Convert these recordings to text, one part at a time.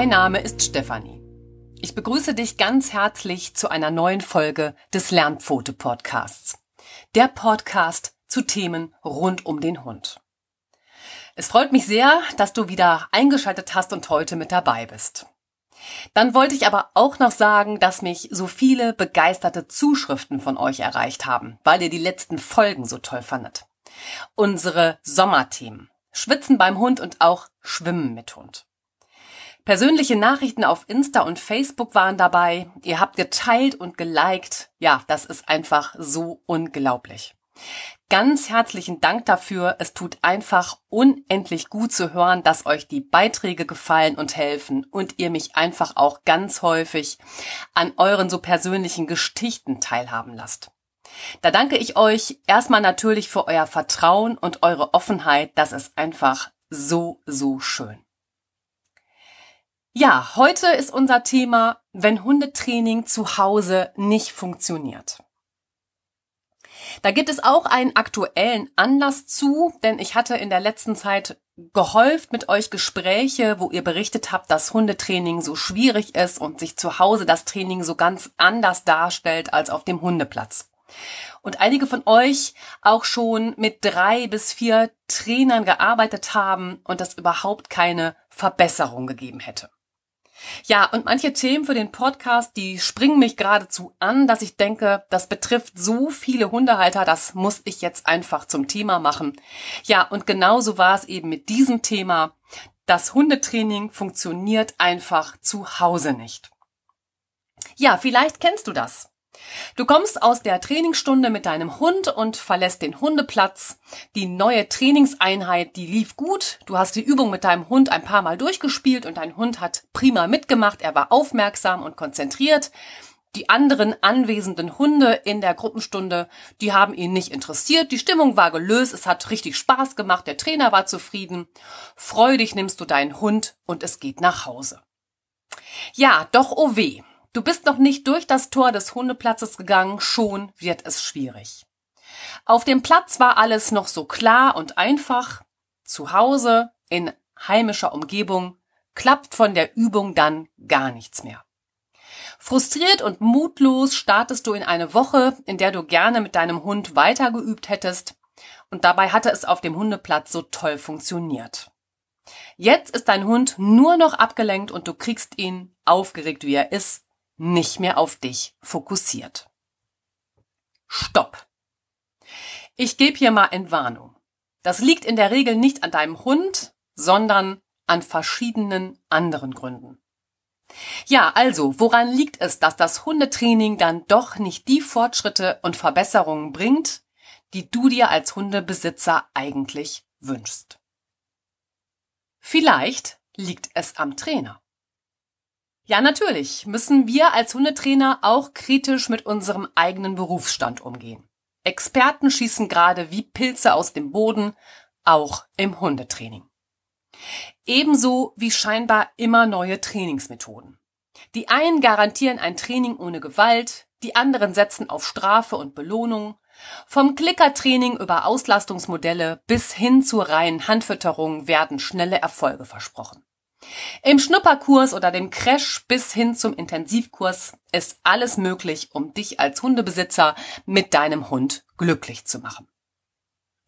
Mein Name ist Stefanie. Ich begrüße dich ganz herzlich zu einer neuen Folge des Lernpfote Podcasts. Der Podcast zu Themen rund um den Hund. Es freut mich sehr, dass du wieder eingeschaltet hast und heute mit dabei bist. Dann wollte ich aber auch noch sagen, dass mich so viele begeisterte Zuschriften von euch erreicht haben, weil ihr die letzten Folgen so toll fandet. Unsere Sommerthemen. Schwitzen beim Hund und auch Schwimmen mit Hund. Persönliche Nachrichten auf Insta und Facebook waren dabei. Ihr habt geteilt und geliked. Ja, das ist einfach so unglaublich. Ganz herzlichen Dank dafür. Es tut einfach unendlich gut zu hören, dass euch die Beiträge gefallen und helfen und ihr mich einfach auch ganz häufig an euren so persönlichen Geschichten teilhaben lasst. Da danke ich euch erstmal natürlich für euer Vertrauen und eure Offenheit. Das ist einfach so, so schön. Ja, heute ist unser Thema, wenn Hundetraining zu Hause nicht funktioniert. Da gibt es auch einen aktuellen Anlass zu, denn ich hatte in der letzten Zeit gehäuft mit euch Gespräche, wo ihr berichtet habt, dass Hundetraining so schwierig ist und sich zu Hause das Training so ganz anders darstellt als auf dem Hundeplatz. Und einige von euch auch schon mit drei bis vier Trainern gearbeitet haben und das überhaupt keine Verbesserung gegeben hätte. Ja, und manche Themen für den Podcast, die springen mich geradezu an, dass ich denke, das betrifft so viele Hundehalter, das muss ich jetzt einfach zum Thema machen. Ja, und genauso war es eben mit diesem Thema. Das Hundetraining funktioniert einfach zu Hause nicht. Ja, vielleicht kennst du das. Du kommst aus der Trainingsstunde mit deinem Hund und verlässt den Hundeplatz. Die neue Trainingseinheit, die lief gut. Du hast die Übung mit deinem Hund ein paar Mal durchgespielt und dein Hund hat prima mitgemacht. Er war aufmerksam und konzentriert. Die anderen anwesenden Hunde in der Gruppenstunde, die haben ihn nicht interessiert. Die Stimmung war gelöst. Es hat richtig Spaß gemacht. Der Trainer war zufrieden. Freudig nimmst du deinen Hund und es geht nach Hause. Ja, doch oh weh. Du bist noch nicht durch das Tor des Hundeplatzes gegangen, schon wird es schwierig. Auf dem Platz war alles noch so klar und einfach. Zu Hause, in heimischer Umgebung, klappt von der Übung dann gar nichts mehr. Frustriert und mutlos startest du in eine Woche, in der du gerne mit deinem Hund weitergeübt hättest, und dabei hatte es auf dem Hundeplatz so toll funktioniert. Jetzt ist dein Hund nur noch abgelenkt und du kriegst ihn, aufgeregt wie er ist, nicht mehr auf dich fokussiert. Stopp. Ich gebe hier mal Entwarnung. Das liegt in der Regel nicht an deinem Hund, sondern an verschiedenen anderen Gründen. Ja, also, woran liegt es, dass das Hundetraining dann doch nicht die Fortschritte und Verbesserungen bringt, die du dir als Hundebesitzer eigentlich wünschst? Vielleicht liegt es am Trainer. Ja, natürlich müssen wir als Hundetrainer auch kritisch mit unserem eigenen Berufsstand umgehen. Experten schießen gerade wie Pilze aus dem Boden, auch im Hundetraining. Ebenso wie scheinbar immer neue Trainingsmethoden. Die einen garantieren ein Training ohne Gewalt, die anderen setzen auf Strafe und Belohnung. Vom Klickertraining über Auslastungsmodelle bis hin zur reinen Handfütterung werden schnelle Erfolge versprochen. Im Schnupperkurs oder dem Crash bis hin zum Intensivkurs ist alles möglich, um dich als Hundebesitzer mit deinem Hund glücklich zu machen.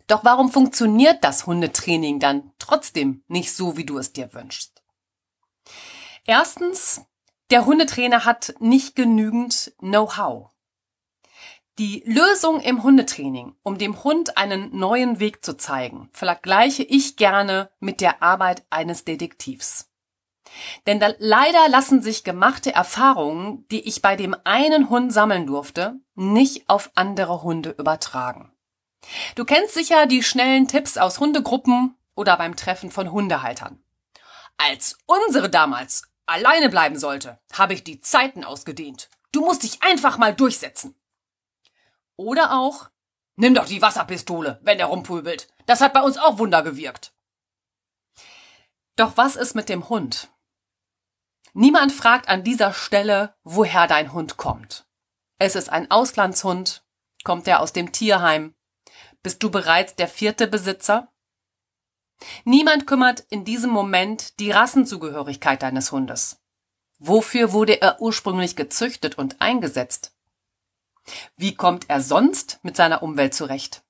Doch warum funktioniert das Hundetraining dann trotzdem nicht so, wie du es dir wünschst? Erstens, der Hundetrainer hat nicht genügend Know-how. Die Lösung im Hundetraining, um dem Hund einen neuen Weg zu zeigen, vergleiche ich gerne mit der Arbeit eines Detektivs. Denn da, leider lassen sich gemachte Erfahrungen, die ich bei dem einen Hund sammeln durfte, nicht auf andere Hunde übertragen. Du kennst sicher die schnellen Tipps aus Hundegruppen oder beim Treffen von Hundehaltern. Als unsere damals alleine bleiben sollte, habe ich die Zeiten ausgedehnt. Du musst dich einfach mal durchsetzen. Oder auch, nimm doch die Wasserpistole, wenn der rumpöbelt. Das hat bei uns auch Wunder gewirkt. Doch was ist mit dem Hund? Niemand fragt an dieser Stelle, woher dein Hund kommt. Es ist ein Auslandshund. Kommt er aus dem Tierheim? Bist du bereits der vierte Besitzer? Niemand kümmert in diesem Moment die Rassenzugehörigkeit deines Hundes. Wofür wurde er ursprünglich gezüchtet und eingesetzt? Wie kommt er sonst mit seiner Umwelt zurecht?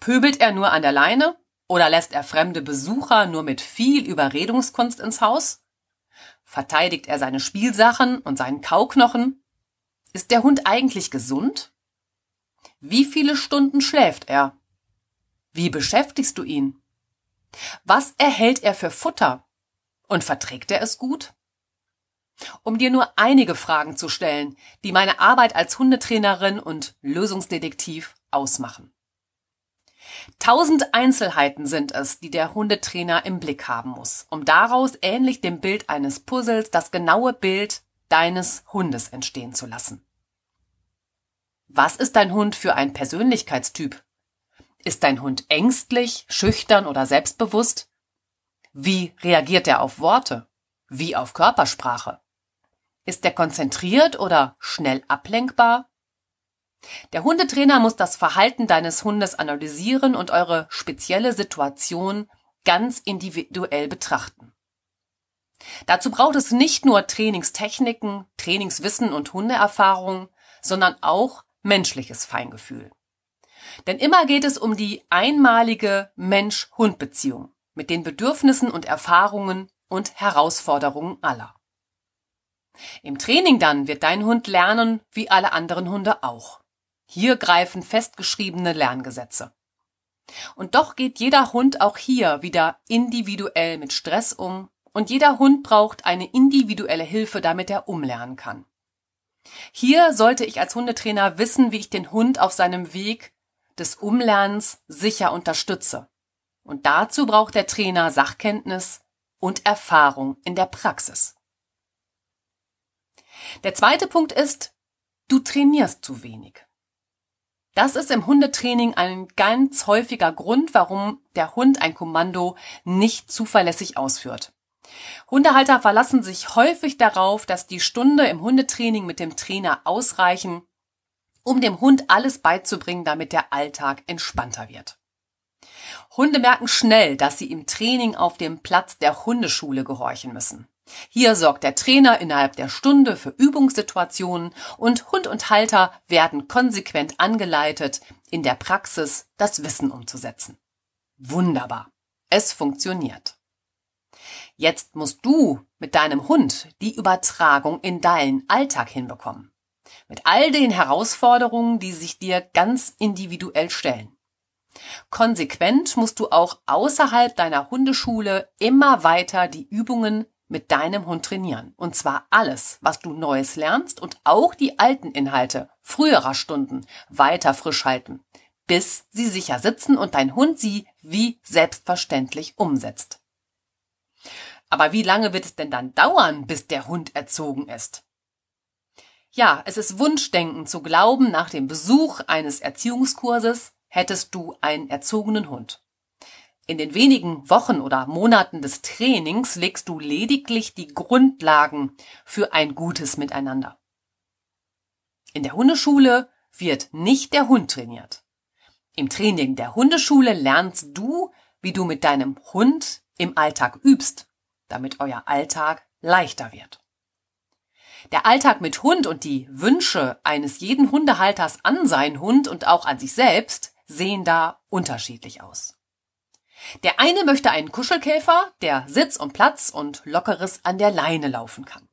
Pöbelt er nur an der Leine oder lässt er fremde Besucher nur mit viel Überredungskunst ins Haus? Verteidigt er seine Spielsachen und seinen Kauknochen? Ist der Hund eigentlich gesund? Wie viele Stunden schläft er? Wie beschäftigst du ihn? Was erhält er für Futter? Und verträgt er es gut? Um dir nur einige Fragen zu stellen, die meine Arbeit als Hundetrainerin und Lösungsdetektiv ausmachen. Tausend Einzelheiten sind es, die der Hundetrainer im Blick haben muss, um daraus ähnlich dem Bild eines Puzzles das genaue Bild deines Hundes entstehen zu lassen. Was ist dein Hund für ein Persönlichkeitstyp? Ist dein Hund ängstlich, schüchtern oder selbstbewusst? Wie reagiert er auf Worte? Wie auf Körpersprache? Ist er konzentriert oder schnell ablenkbar? Der Hundetrainer muss das Verhalten deines Hundes analysieren und eure spezielle Situation ganz individuell betrachten. Dazu braucht es nicht nur Trainingstechniken, Trainingswissen und Hundeerfahrung, sondern auch menschliches Feingefühl. Denn immer geht es um die einmalige Mensch-Hund-Beziehung mit den Bedürfnissen und Erfahrungen und Herausforderungen aller. Im Training dann wird dein Hund lernen, wie alle anderen Hunde auch. Hier greifen festgeschriebene Lerngesetze. Und doch geht jeder Hund auch hier wieder individuell mit Stress um und jeder Hund braucht eine individuelle Hilfe, damit er umlernen kann. Hier sollte ich als Hundetrainer wissen, wie ich den Hund auf seinem Weg des Umlernens sicher unterstütze. Und dazu braucht der Trainer Sachkenntnis und Erfahrung in der Praxis. Der zweite Punkt ist, du trainierst zu wenig. Das ist im Hundetraining ein ganz häufiger Grund, warum der Hund ein Kommando nicht zuverlässig ausführt. Hundehalter verlassen sich häufig darauf, dass die Stunde im Hundetraining mit dem Trainer ausreichen, um dem Hund alles beizubringen, damit der Alltag entspannter wird. Hunde merken schnell, dass sie im Training auf dem Platz der Hundeschule gehorchen müssen. Hier sorgt der Trainer innerhalb der Stunde für Übungssituationen und Hund und Halter werden konsequent angeleitet, in der Praxis das Wissen umzusetzen. Wunderbar. Es funktioniert. Jetzt musst du mit deinem Hund die Übertragung in deinen Alltag hinbekommen. Mit all den Herausforderungen, die sich dir ganz individuell stellen. Konsequent musst du auch außerhalb deiner Hundeschule immer weiter die Übungen mit deinem Hund trainieren. Und zwar alles, was du Neues lernst und auch die alten Inhalte früherer Stunden weiter frisch halten, bis sie sicher sitzen und dein Hund sie wie selbstverständlich umsetzt. Aber wie lange wird es denn dann dauern, bis der Hund erzogen ist? Ja, es ist Wunschdenken zu glauben, nach dem Besuch eines Erziehungskurses hättest du einen erzogenen Hund. In den wenigen Wochen oder Monaten des Trainings legst du lediglich die Grundlagen für ein gutes Miteinander. In der Hundeschule wird nicht der Hund trainiert. Im Training der Hundeschule lernst du, wie du mit deinem Hund im Alltag übst, damit euer Alltag leichter wird. Der Alltag mit Hund und die Wünsche eines jeden Hundehalters an seinen Hund und auch an sich selbst sehen da unterschiedlich aus. Der eine möchte einen Kuschelkäfer, der Sitz und Platz und Lockeres an der Leine laufen kann.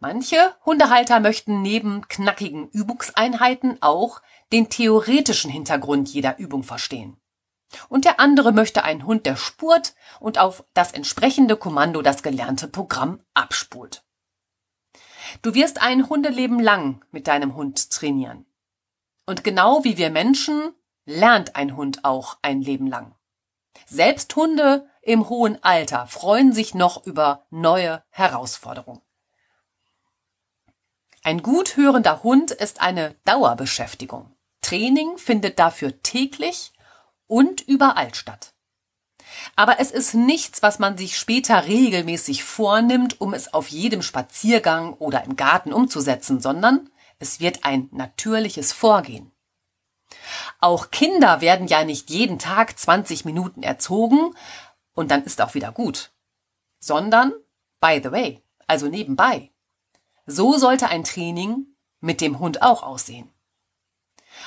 Manche Hundehalter möchten neben knackigen Übungseinheiten auch den theoretischen Hintergrund jeder Übung verstehen. Und der andere möchte einen Hund, der spurt und auf das entsprechende Kommando das gelernte Programm abspult. Du wirst ein Hundeleben lang mit deinem Hund trainieren. Und genau wie wir Menschen lernt ein Hund auch ein Leben lang. Selbst Hunde im hohen Alter freuen sich noch über neue Herausforderungen. Ein gut hörender Hund ist eine Dauerbeschäftigung. Training findet dafür täglich und überall statt. Aber es ist nichts, was man sich später regelmäßig vornimmt, um es auf jedem Spaziergang oder im Garten umzusetzen, sondern es wird ein natürliches Vorgehen. Auch Kinder werden ja nicht jeden Tag 20 Minuten erzogen und dann ist auch wieder gut, sondern by the way, also nebenbei. So sollte ein Training mit dem Hund auch aussehen.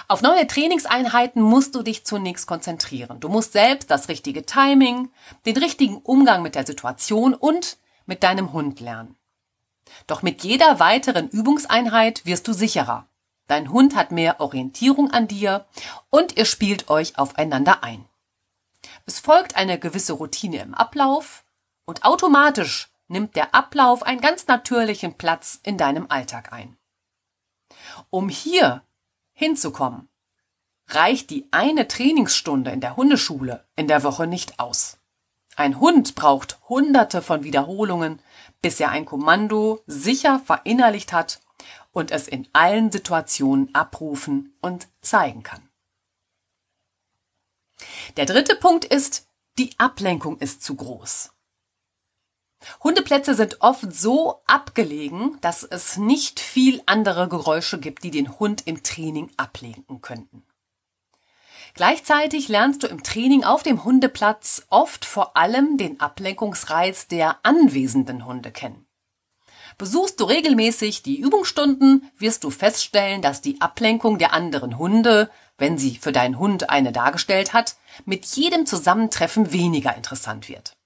Auf neue Trainingseinheiten musst du dich zunächst konzentrieren. Du musst selbst das richtige Timing, den richtigen Umgang mit der Situation und mit deinem Hund lernen. Doch mit jeder weiteren Übungseinheit wirst du sicherer. Dein Hund hat mehr Orientierung an dir und ihr spielt euch aufeinander ein. Es folgt eine gewisse Routine im Ablauf und automatisch nimmt der Ablauf einen ganz natürlichen Platz in deinem Alltag ein. Um hier hinzukommen, reicht die eine Trainingsstunde in der Hundeschule in der Woche nicht aus. Ein Hund braucht hunderte von Wiederholungen, bis er ein Kommando sicher verinnerlicht hat und es in allen Situationen abrufen und zeigen kann. Der dritte Punkt ist, die Ablenkung ist zu groß. Hundeplätze sind oft so abgelegen, dass es nicht viel andere Geräusche gibt, die den Hund im Training ablenken könnten. Gleichzeitig lernst du im Training auf dem Hundeplatz oft vor allem den Ablenkungsreiz der anwesenden Hunde kennen. Besuchst du regelmäßig die Übungsstunden, wirst du feststellen, dass die Ablenkung der anderen Hunde, wenn sie für deinen Hund eine dargestellt hat, mit jedem Zusammentreffen weniger interessant wird.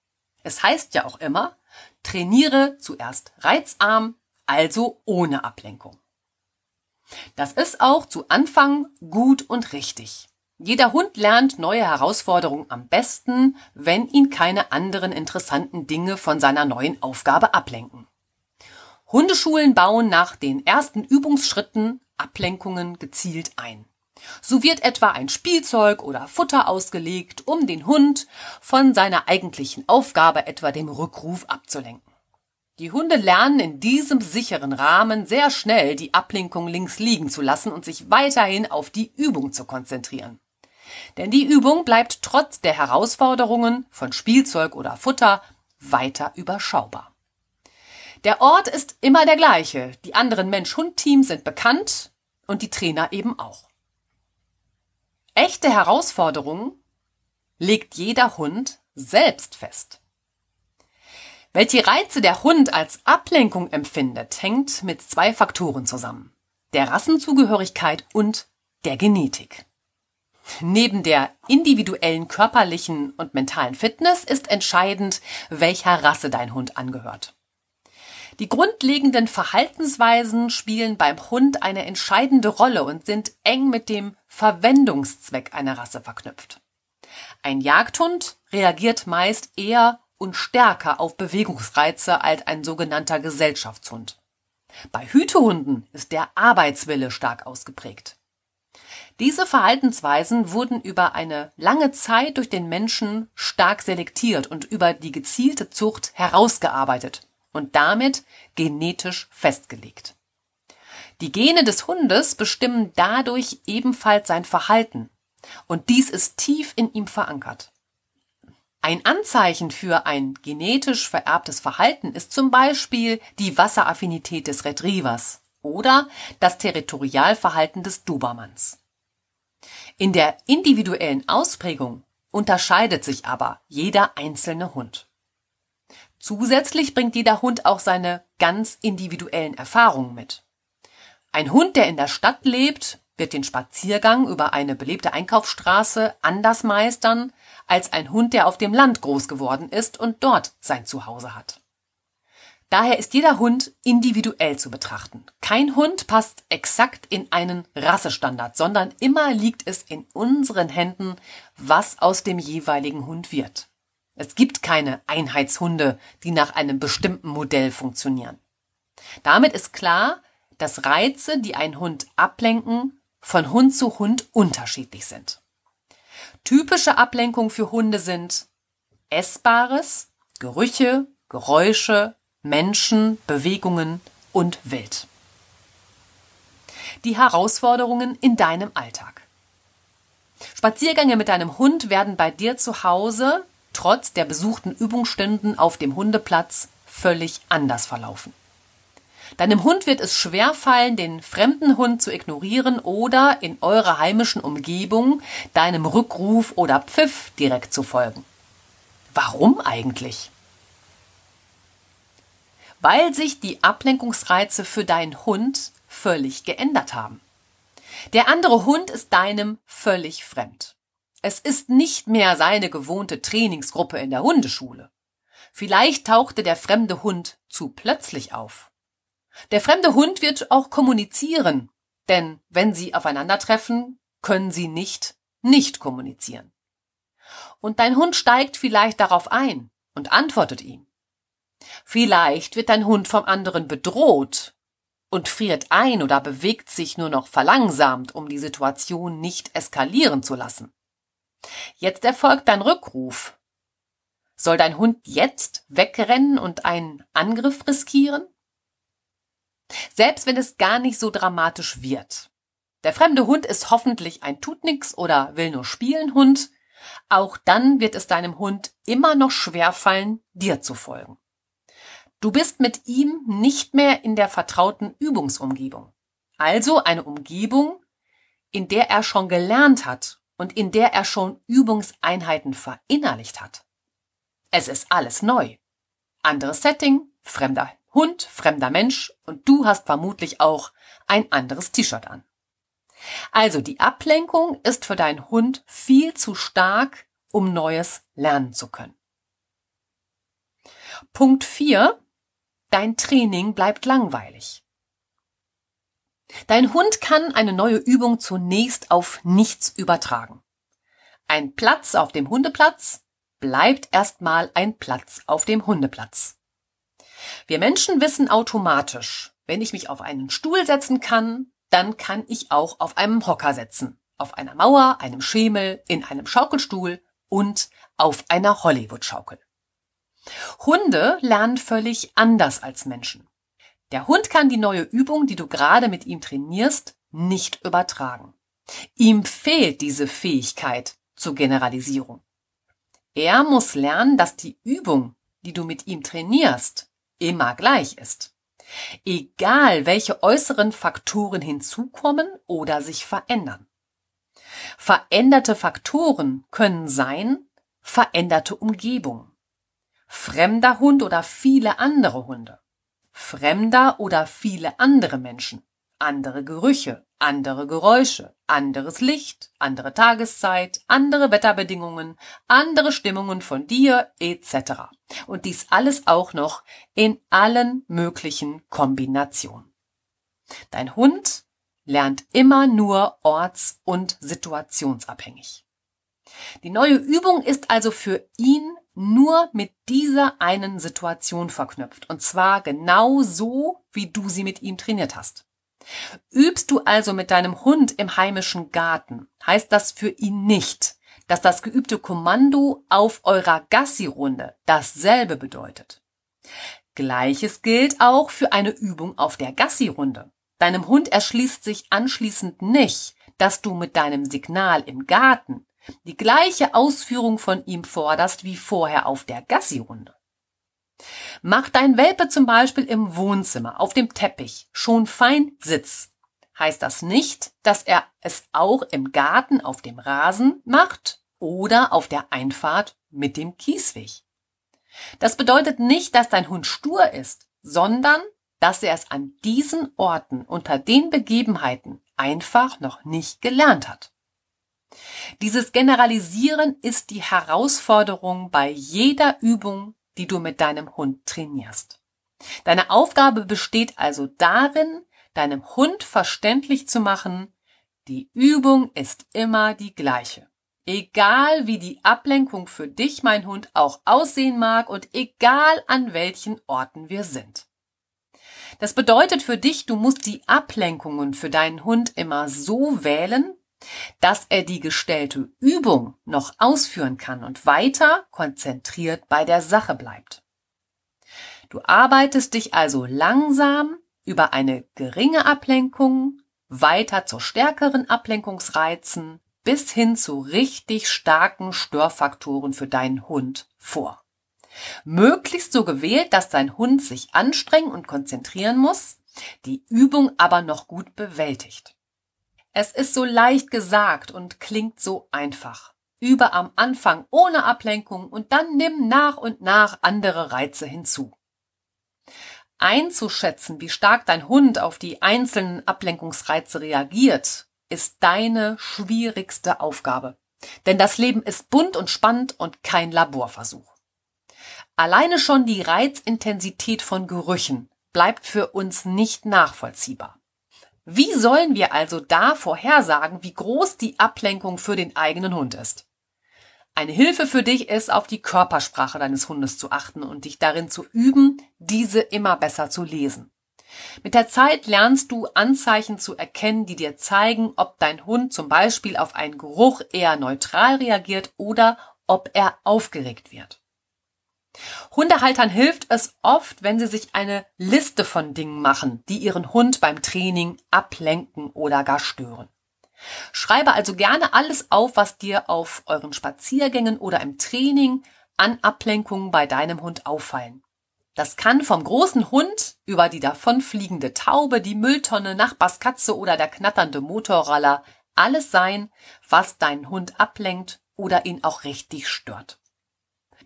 Es heißt ja auch immer, trainiere zuerst reizarm, also ohne Ablenkung. Das ist auch zu Anfang gut und richtig. Jeder Hund lernt neue Herausforderungen am besten, wenn ihn keine anderen interessanten Dinge von seiner neuen Aufgabe ablenken. Hundeschulen bauen nach den ersten Übungsschritten Ablenkungen gezielt ein. So wird etwa ein Spielzeug oder Futter ausgelegt, um den Hund von seiner eigentlichen Aufgabe, etwa dem Rückruf, abzulenken. Die Hunde lernen in diesem sicheren Rahmen sehr schnell die Ablenkung links liegen zu lassen und sich weiterhin auf die Übung zu konzentrieren. Denn die Übung bleibt trotz der Herausforderungen von Spielzeug oder Futter weiter überschaubar. Der Ort ist immer der gleiche, die anderen Mensch-Hund-Teams sind bekannt und die Trainer eben auch. Echte Herausforderungen legt jeder Hund selbst fest. Welche Reize der Hund als Ablenkung empfindet, hängt mit zwei Faktoren zusammen. Der Rassenzugehörigkeit und der Genetik. Neben der individuellen körperlichen und mentalen Fitness ist entscheidend, welcher Rasse dein Hund angehört. Die grundlegenden Verhaltensweisen spielen beim Hund eine entscheidende Rolle und sind eng mit dem Verwendungszweck einer Rasse verknüpft. Ein Jagdhund reagiert meist eher und stärker auf Bewegungsreize als ein sogenannter Gesellschaftshund. Bei Hütehunden ist der Arbeitswille stark ausgeprägt. Diese Verhaltensweisen wurden über eine lange Zeit durch den Menschen stark selektiert und über die gezielte Zucht herausgearbeitet und damit genetisch festgelegt. Die Gene des Hundes bestimmen dadurch ebenfalls sein Verhalten und dies ist tief in ihm verankert. Ein Anzeichen für ein genetisch vererbtes Verhalten ist zum Beispiel die Wasseraffinität des Retrievers oder das Territorialverhalten des Dobermanns. In der individuellen Ausprägung unterscheidet sich aber jeder einzelne Hund. Zusätzlich bringt jeder Hund auch seine ganz individuellen Erfahrungen mit. Ein Hund, der in der Stadt lebt, wird den Spaziergang über eine belebte Einkaufsstraße anders meistern als ein Hund, der auf dem Land groß geworden ist und dort sein Zuhause hat. Daher ist jeder Hund individuell zu betrachten. Kein Hund passt exakt in einen Rassestandard, sondern immer liegt es in unseren Händen, was aus dem jeweiligen Hund wird. Es gibt keine Einheitshunde, die nach einem bestimmten Modell funktionieren. Damit ist klar, dass Reize, die einen Hund ablenken, von Hund zu Hund unterschiedlich sind. Typische Ablenkung für Hunde sind Essbares, Gerüche, Geräusche, Menschen, Bewegungen und Wild. Die Herausforderungen in deinem Alltag. Spaziergänge mit deinem Hund werden bei dir zu Hause trotz der besuchten Übungsstunden auf dem Hundeplatz völlig anders verlaufen. Deinem Hund wird es schwerfallen, den fremden Hund zu ignorieren oder in eurer heimischen Umgebung deinem Rückruf oder Pfiff direkt zu folgen. Warum eigentlich? Weil sich die Ablenkungsreize für deinen Hund völlig geändert haben. Der andere Hund ist deinem völlig fremd. Es ist nicht mehr seine gewohnte Trainingsgruppe in der Hundeschule. Vielleicht tauchte der fremde Hund zu plötzlich auf. Der fremde Hund wird auch kommunizieren, denn wenn sie aufeinandertreffen, können sie nicht nicht kommunizieren. Und dein Hund steigt vielleicht darauf ein und antwortet ihm. Vielleicht wird dein Hund vom anderen bedroht und friert ein oder bewegt sich nur noch verlangsamt, um die Situation nicht eskalieren zu lassen. Jetzt erfolgt dein Rückruf. Soll dein Hund jetzt wegrennen und einen Angriff riskieren? Selbst wenn es gar nicht so dramatisch wird. Der fremde Hund ist hoffentlich ein Tutnix oder will nur spielen Hund. Auch dann wird es deinem Hund immer noch schwerfallen, dir zu folgen. Du bist mit ihm nicht mehr in der vertrauten Übungsumgebung. Also eine Umgebung, in der er schon gelernt hat und in der er schon Übungseinheiten verinnerlicht hat. Es ist alles neu. Anderes Setting, fremder Hund, fremder Mensch und du hast vermutlich auch ein anderes T-Shirt an. Also die Ablenkung ist für deinen Hund viel zu stark, um Neues lernen zu können. Punkt 4. Dein Training bleibt langweilig. Dein Hund kann eine neue Übung zunächst auf nichts übertragen. Ein Platz auf dem Hundeplatz bleibt erstmal ein Platz auf dem Hundeplatz. Wir Menschen wissen automatisch, wenn ich mich auf einen Stuhl setzen kann, dann kann ich auch auf einem Hocker setzen, auf einer Mauer, einem Schemel, in einem Schaukelstuhl und auf einer Hollywood-Schaukel. Hunde lernen völlig anders als Menschen. Der Hund kann die neue Übung, die du gerade mit ihm trainierst, nicht übertragen. Ihm fehlt diese Fähigkeit zur Generalisierung. Er muss lernen, dass die Übung, die du mit ihm trainierst, immer gleich ist. Egal, welche äußeren Faktoren hinzukommen oder sich verändern. Veränderte Faktoren können sein veränderte Umgebung, fremder Hund oder viele andere Hunde, fremder oder viele andere Menschen, andere Gerüche, andere Geräusche, anderes Licht, andere Tageszeit, andere Wetterbedingungen, andere Stimmungen von dir etc. Und dies alles auch noch in allen möglichen Kombinationen. Dein Hund lernt immer nur orts- und situationsabhängig. Die neue Übung ist also für ihn nur mit dieser einen Situation verknüpft. Und zwar genau so, wie du sie mit ihm trainiert hast. Übst du also mit deinem Hund im heimischen Garten, heißt das für ihn nicht, dass das geübte Kommando auf eurer Gassi-Runde dasselbe bedeutet. Gleiches gilt auch für eine Übung auf der Gassi-Runde. Deinem Hund erschließt sich anschließend nicht, dass du mit deinem Signal im Garten die gleiche Ausführung von ihm forderst wie vorher auf der Gassi-Runde. Macht dein Welpe zum Beispiel im Wohnzimmer auf dem Teppich schon fein Sitz, heißt das nicht, dass er es auch im Garten auf dem Rasen macht oder auf der Einfahrt mit dem Kiesweg. Das bedeutet nicht, dass dein Hund stur ist, sondern dass er es an diesen Orten unter den Begebenheiten einfach noch nicht gelernt hat. Dieses Generalisieren ist die Herausforderung bei jeder Übung, die du mit deinem Hund trainierst. Deine Aufgabe besteht also darin, deinem Hund verständlich zu machen, die Übung ist immer die gleiche. Egal wie die Ablenkung für dich, mein Hund, auch aussehen mag und egal an welchen Orten wir sind. Das bedeutet für dich, du musst die Ablenkungen für deinen Hund immer so wählen, dass er die gestellte Übung noch ausführen kann und weiter konzentriert bei der Sache bleibt. Du arbeitest dich also langsam über eine geringe Ablenkung weiter zu stärkeren Ablenkungsreizen bis hin zu richtig starken Störfaktoren für deinen Hund vor. Möglichst so gewählt, dass dein Hund sich anstrengen und konzentrieren muss, die Übung aber noch gut bewältigt. Es ist so leicht gesagt und klingt so einfach. Übe am Anfang ohne Ablenkung und dann nimm nach und nach andere Reize hinzu. Einzuschätzen, wie stark dein Hund auf die einzelnen Ablenkungsreize reagiert, ist deine schwierigste Aufgabe. Denn das Leben ist bunt und spannend und kein Laborversuch. Alleine schon die Reizintensität von Gerüchen bleibt für uns nicht nachvollziehbar. Wie sollen wir also da vorhersagen, wie groß die Ablenkung für den eigenen Hund ist? Eine Hilfe für dich ist, auf die Körpersprache deines Hundes zu achten und dich darin zu üben, diese immer besser zu lesen. Mit der Zeit lernst du Anzeichen zu erkennen, die dir zeigen, ob dein Hund zum Beispiel auf einen Geruch eher neutral reagiert oder ob er aufgeregt wird. Hundehaltern hilft es oft, wenn sie sich eine Liste von Dingen machen, die ihren Hund beim Training ablenken oder gar stören. Schreibe also gerne alles auf, was dir auf euren Spaziergängen oder im Training an Ablenkungen bei deinem Hund auffallen. Das kann vom großen Hund über die davonfliegende Taube, die Mülltonne, Nachbarskatze oder der knatternde Motorroller alles sein, was deinen Hund ablenkt oder ihn auch richtig stört.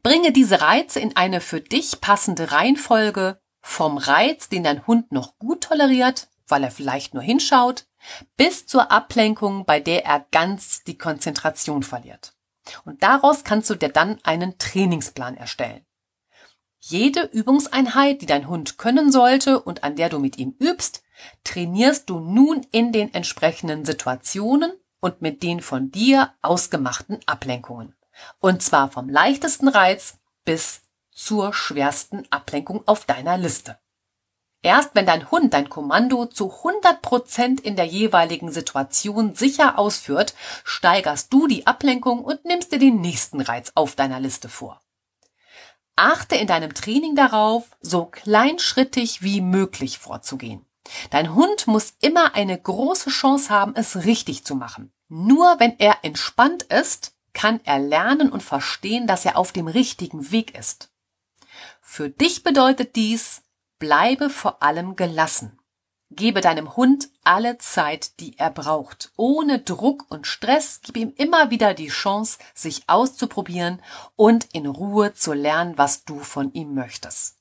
Bringe diese Reize in eine für dich passende Reihenfolge vom Reiz, den dein Hund noch gut toleriert, weil er vielleicht nur hinschaut, bis zur Ablenkung, bei der er ganz die Konzentration verliert. Und daraus kannst du dir dann einen Trainingsplan erstellen. Jede Übungseinheit, die dein Hund können sollte und an der du mit ihm übst, trainierst du nun in den entsprechenden Situationen und mit den von dir ausgemachten Ablenkungen. Und zwar vom leichtesten Reiz bis zur schwersten Ablenkung auf deiner Liste. Erst wenn dein Hund dein Kommando zu 100 Prozent in der jeweiligen Situation sicher ausführt, steigerst du die Ablenkung und nimmst dir den nächsten Reiz auf deiner Liste vor. Achte in deinem Training darauf, so kleinschrittig wie möglich vorzugehen. Dein Hund muss immer eine große Chance haben, es richtig zu machen. Nur wenn er entspannt ist, kann er lernen und verstehen, dass er auf dem richtigen Weg ist. Für dich bedeutet dies, bleibe vor allem gelassen. Gebe deinem Hund alle Zeit, die er braucht. Ohne Druck und Stress gib ihm immer wieder die Chance, sich auszuprobieren und in Ruhe zu lernen, was du von ihm möchtest.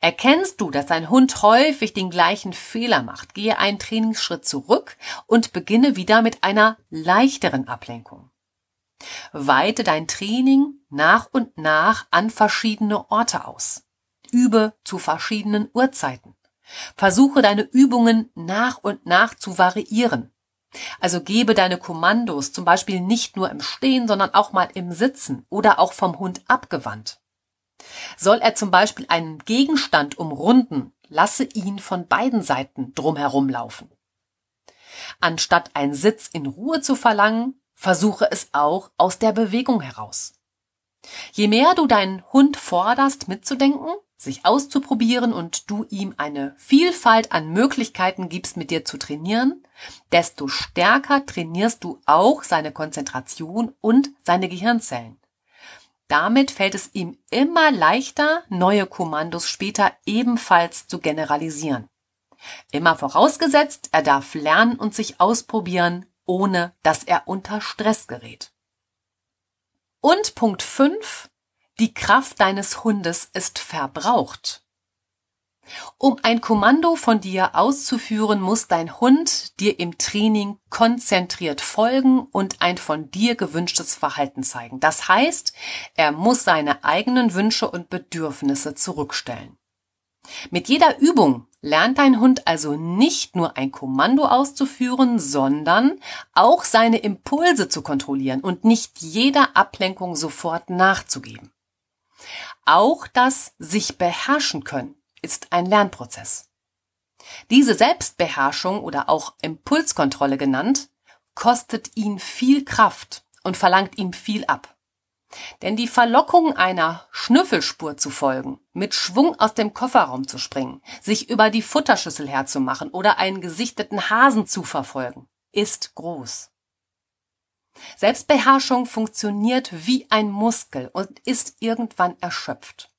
Erkennst du, dass dein Hund häufig den gleichen Fehler macht, gehe einen Trainingsschritt zurück und beginne wieder mit einer leichteren Ablenkung. Weite dein Training nach und nach an verschiedene Orte aus. Übe zu verschiedenen Uhrzeiten. Versuche deine Übungen nach und nach zu variieren. Also gebe deine Kommandos zum Beispiel nicht nur im Stehen, sondern auch mal im Sitzen oder auch vom Hund abgewandt. Soll er zum Beispiel einen Gegenstand umrunden, lasse ihn von beiden Seiten drumherum laufen. Anstatt einen Sitz in Ruhe zu verlangen, versuche es auch aus der Bewegung heraus. Je mehr du deinen Hund forderst, mitzudenken, sich auszuprobieren und du ihm eine Vielfalt an Möglichkeiten gibst, mit dir zu trainieren, desto stärker trainierst du auch seine Konzentration und seine Gehirnzellen. Damit fällt es ihm immer leichter, neue Kommandos später ebenfalls zu generalisieren. Immer vorausgesetzt, er darf lernen und sich ausprobieren, ohne dass er unter Stress gerät. Und Punkt 5. Die Kraft deines Hundes ist verbraucht. Um ein Kommando von dir auszuführen, muss dein Hund dir im Training konzentriert folgen und ein von dir gewünschtes Verhalten zeigen. Das heißt, er muss seine eigenen Wünsche und Bedürfnisse zurückstellen. Mit jeder Übung lernt dein Hund also nicht nur ein Kommando auszuführen, sondern auch seine Impulse zu kontrollieren und nicht jeder Ablenkung sofort nachzugeben. Auch das sich beherrschen können ist ein Lernprozess. Diese Selbstbeherrschung oder auch Impulskontrolle genannt, kostet ihn viel Kraft und verlangt ihm viel ab. Denn die Verlockung einer Schnüffelspur zu folgen, mit Schwung aus dem Kofferraum zu springen, sich über die Futterschüssel herzumachen oder einen gesichteten Hasen zu verfolgen, ist groß. Selbstbeherrschung funktioniert wie ein Muskel und ist irgendwann erschöpft.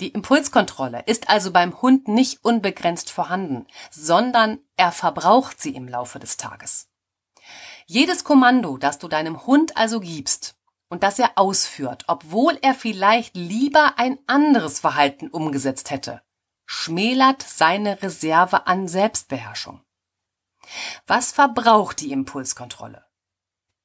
Die Impulskontrolle ist also beim Hund nicht unbegrenzt vorhanden, sondern er verbraucht sie im Laufe des Tages. Jedes Kommando, das du deinem Hund also gibst und das er ausführt, obwohl er vielleicht lieber ein anderes Verhalten umgesetzt hätte, schmälert seine Reserve an Selbstbeherrschung. Was verbraucht die Impulskontrolle?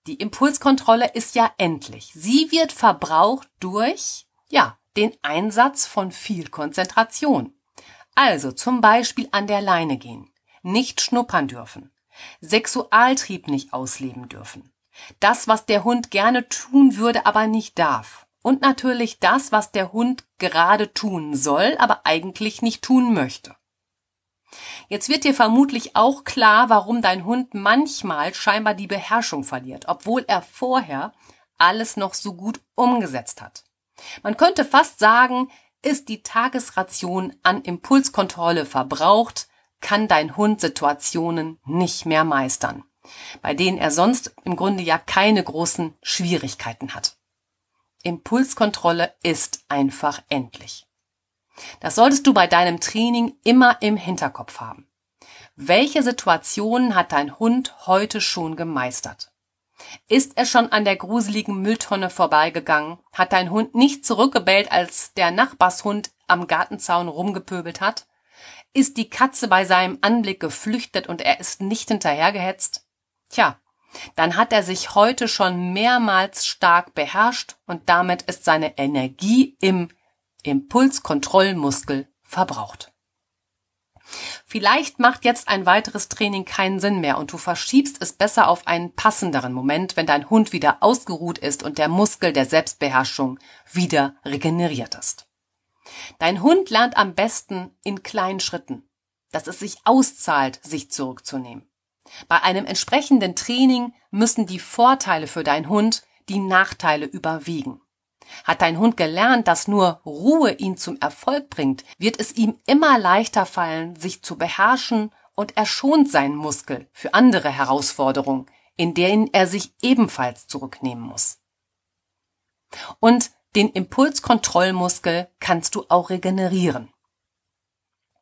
Die Impulskontrolle ist ja endlich. Sie wird verbraucht durch, ja, den Einsatz von viel Konzentration. Also zum Beispiel an der Leine gehen, nicht schnuppern dürfen, Sexualtrieb nicht ausleben dürfen, das, was der Hund gerne tun würde, aber nicht darf. Und natürlich das, was der Hund gerade tun soll, aber eigentlich nicht tun möchte. Jetzt wird dir vermutlich auch klar, warum dein Hund manchmal scheinbar die Beherrschung verliert, obwohl er vorher alles noch so gut umgesetzt hat. Man könnte fast sagen, ist die Tagesration an Impulskontrolle verbraucht, kann dein Hund Situationen nicht mehr meistern, bei denen er sonst im Grunde ja keine großen Schwierigkeiten hat. Impulskontrolle ist einfach endlich. Das solltest du bei deinem Training immer im Hinterkopf haben. Welche Situationen hat dein Hund heute schon gemeistert? Ist er schon an der gruseligen Mülltonne vorbeigegangen? Hat dein Hund nicht zurückgebellt, als der Nachbarshund am Gartenzaun rumgepöbelt hat? Ist die Katze bei seinem Anblick geflüchtet und er ist nicht hinterhergehetzt? Tja, dann hat er sich heute schon mehrmals stark beherrscht und damit ist seine Energie im Impulskontrollmuskel verbraucht. Vielleicht macht jetzt ein weiteres Training keinen Sinn mehr und du verschiebst es besser auf einen passenderen Moment, wenn dein Hund wieder ausgeruht ist und der Muskel der Selbstbeherrschung wieder regeneriert ist. Dein Hund lernt am besten in kleinen Schritten, dass es sich auszahlt, sich zurückzunehmen. Bei einem entsprechenden Training müssen die Vorteile für deinen Hund die Nachteile überwiegen. Hat dein Hund gelernt, dass nur Ruhe ihn zum Erfolg bringt, wird es ihm immer leichter fallen, sich zu beherrschen und er schont seinen Muskel für andere Herausforderungen, in denen er sich ebenfalls zurücknehmen muss. Und den Impulskontrollmuskel kannst du auch regenerieren.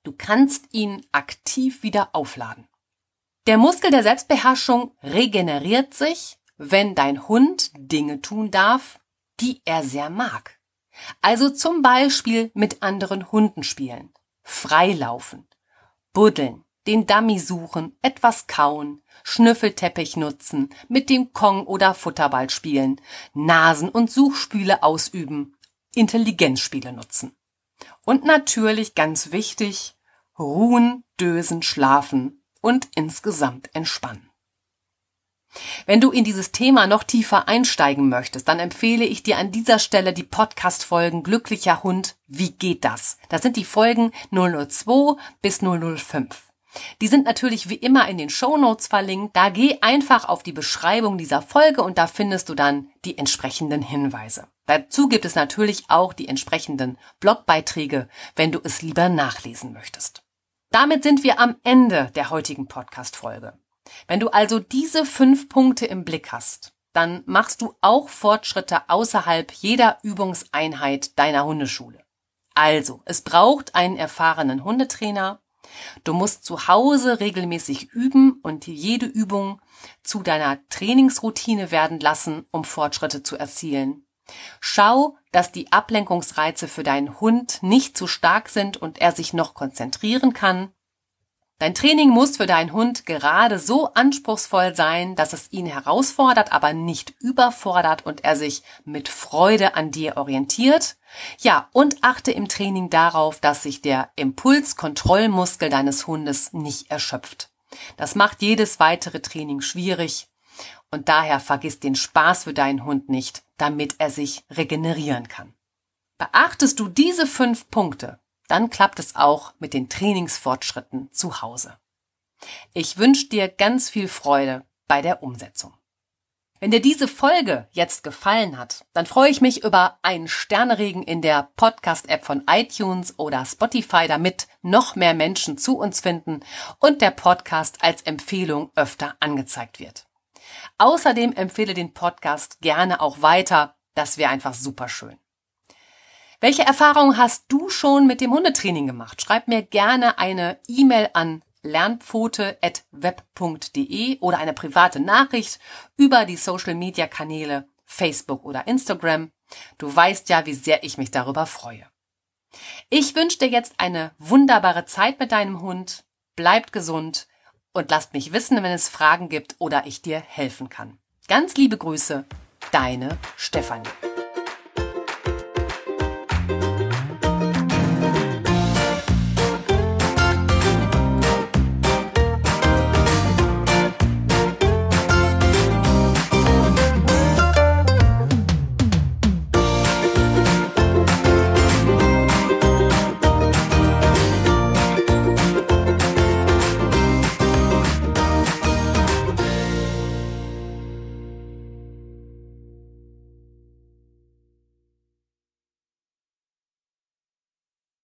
Du kannst ihn aktiv wieder aufladen. Der Muskel der Selbstbeherrschung regeneriert sich, wenn dein Hund Dinge tun darf, die er sehr mag. Also zum Beispiel mit anderen Hunden spielen, freilaufen, buddeln, den Dummy suchen, etwas kauen, Schnüffelteppich nutzen, mit dem Kong oder Futterball spielen, Nasen- und Suchspüle ausüben, Intelligenzspiele nutzen. Und natürlich ganz wichtig, ruhen, dösen, schlafen und insgesamt entspannen. Wenn du in dieses Thema noch tiefer einsteigen möchtest, dann empfehle ich dir an dieser Stelle die Podcast-Folgen Glücklicher Hund, wie geht das? Das sind die Folgen 002 bis 005. Die sind natürlich wie immer in den Show Notes verlinkt. Da geh einfach auf die Beschreibung dieser Folge und da findest du dann die entsprechenden Hinweise. Dazu gibt es natürlich auch die entsprechenden Blogbeiträge, wenn du es lieber nachlesen möchtest. Damit sind wir am Ende der heutigen Podcast-Folge. Wenn du also diese fünf Punkte im Blick hast, dann machst du auch Fortschritte außerhalb jeder Übungseinheit deiner Hundeschule. Also, es braucht einen erfahrenen Hundetrainer. Du musst zu Hause regelmäßig üben und jede Übung zu deiner Trainingsroutine werden lassen, um Fortschritte zu erzielen. Schau, dass die Ablenkungsreize für deinen Hund nicht zu stark sind und er sich noch konzentrieren kann. Dein Training muss für deinen Hund gerade so anspruchsvoll sein, dass es ihn herausfordert, aber nicht überfordert und er sich mit Freude an dir orientiert. Ja, und achte im Training darauf, dass sich der Impulskontrollmuskel deines Hundes nicht erschöpft. Das macht jedes weitere Training schwierig und daher vergiss den Spaß für deinen Hund nicht, damit er sich regenerieren kann. Beachtest du diese fünf Punkte, dann klappt es auch mit den Trainingsfortschritten zu Hause. Ich wünsche dir ganz viel Freude bei der Umsetzung. Wenn dir diese Folge jetzt gefallen hat, dann freue ich mich über einen Sterneregen in der Podcast-App von iTunes oder Spotify, damit noch mehr Menschen zu uns finden und der Podcast als Empfehlung öfter angezeigt wird. Außerdem empfehle den Podcast gerne auch weiter. Das wäre einfach super schön. Welche Erfahrungen hast du schon mit dem Hundetraining gemacht? Schreib mir gerne eine E-Mail an lernpfote.web.de oder eine private Nachricht über die Social Media Kanäle Facebook oder Instagram. Du weißt ja, wie sehr ich mich darüber freue. Ich wünsche dir jetzt eine wunderbare Zeit mit deinem Hund. Bleibt gesund und lasst mich wissen, wenn es Fragen gibt oder ich dir helfen kann. Ganz liebe Grüße, deine Stefanie.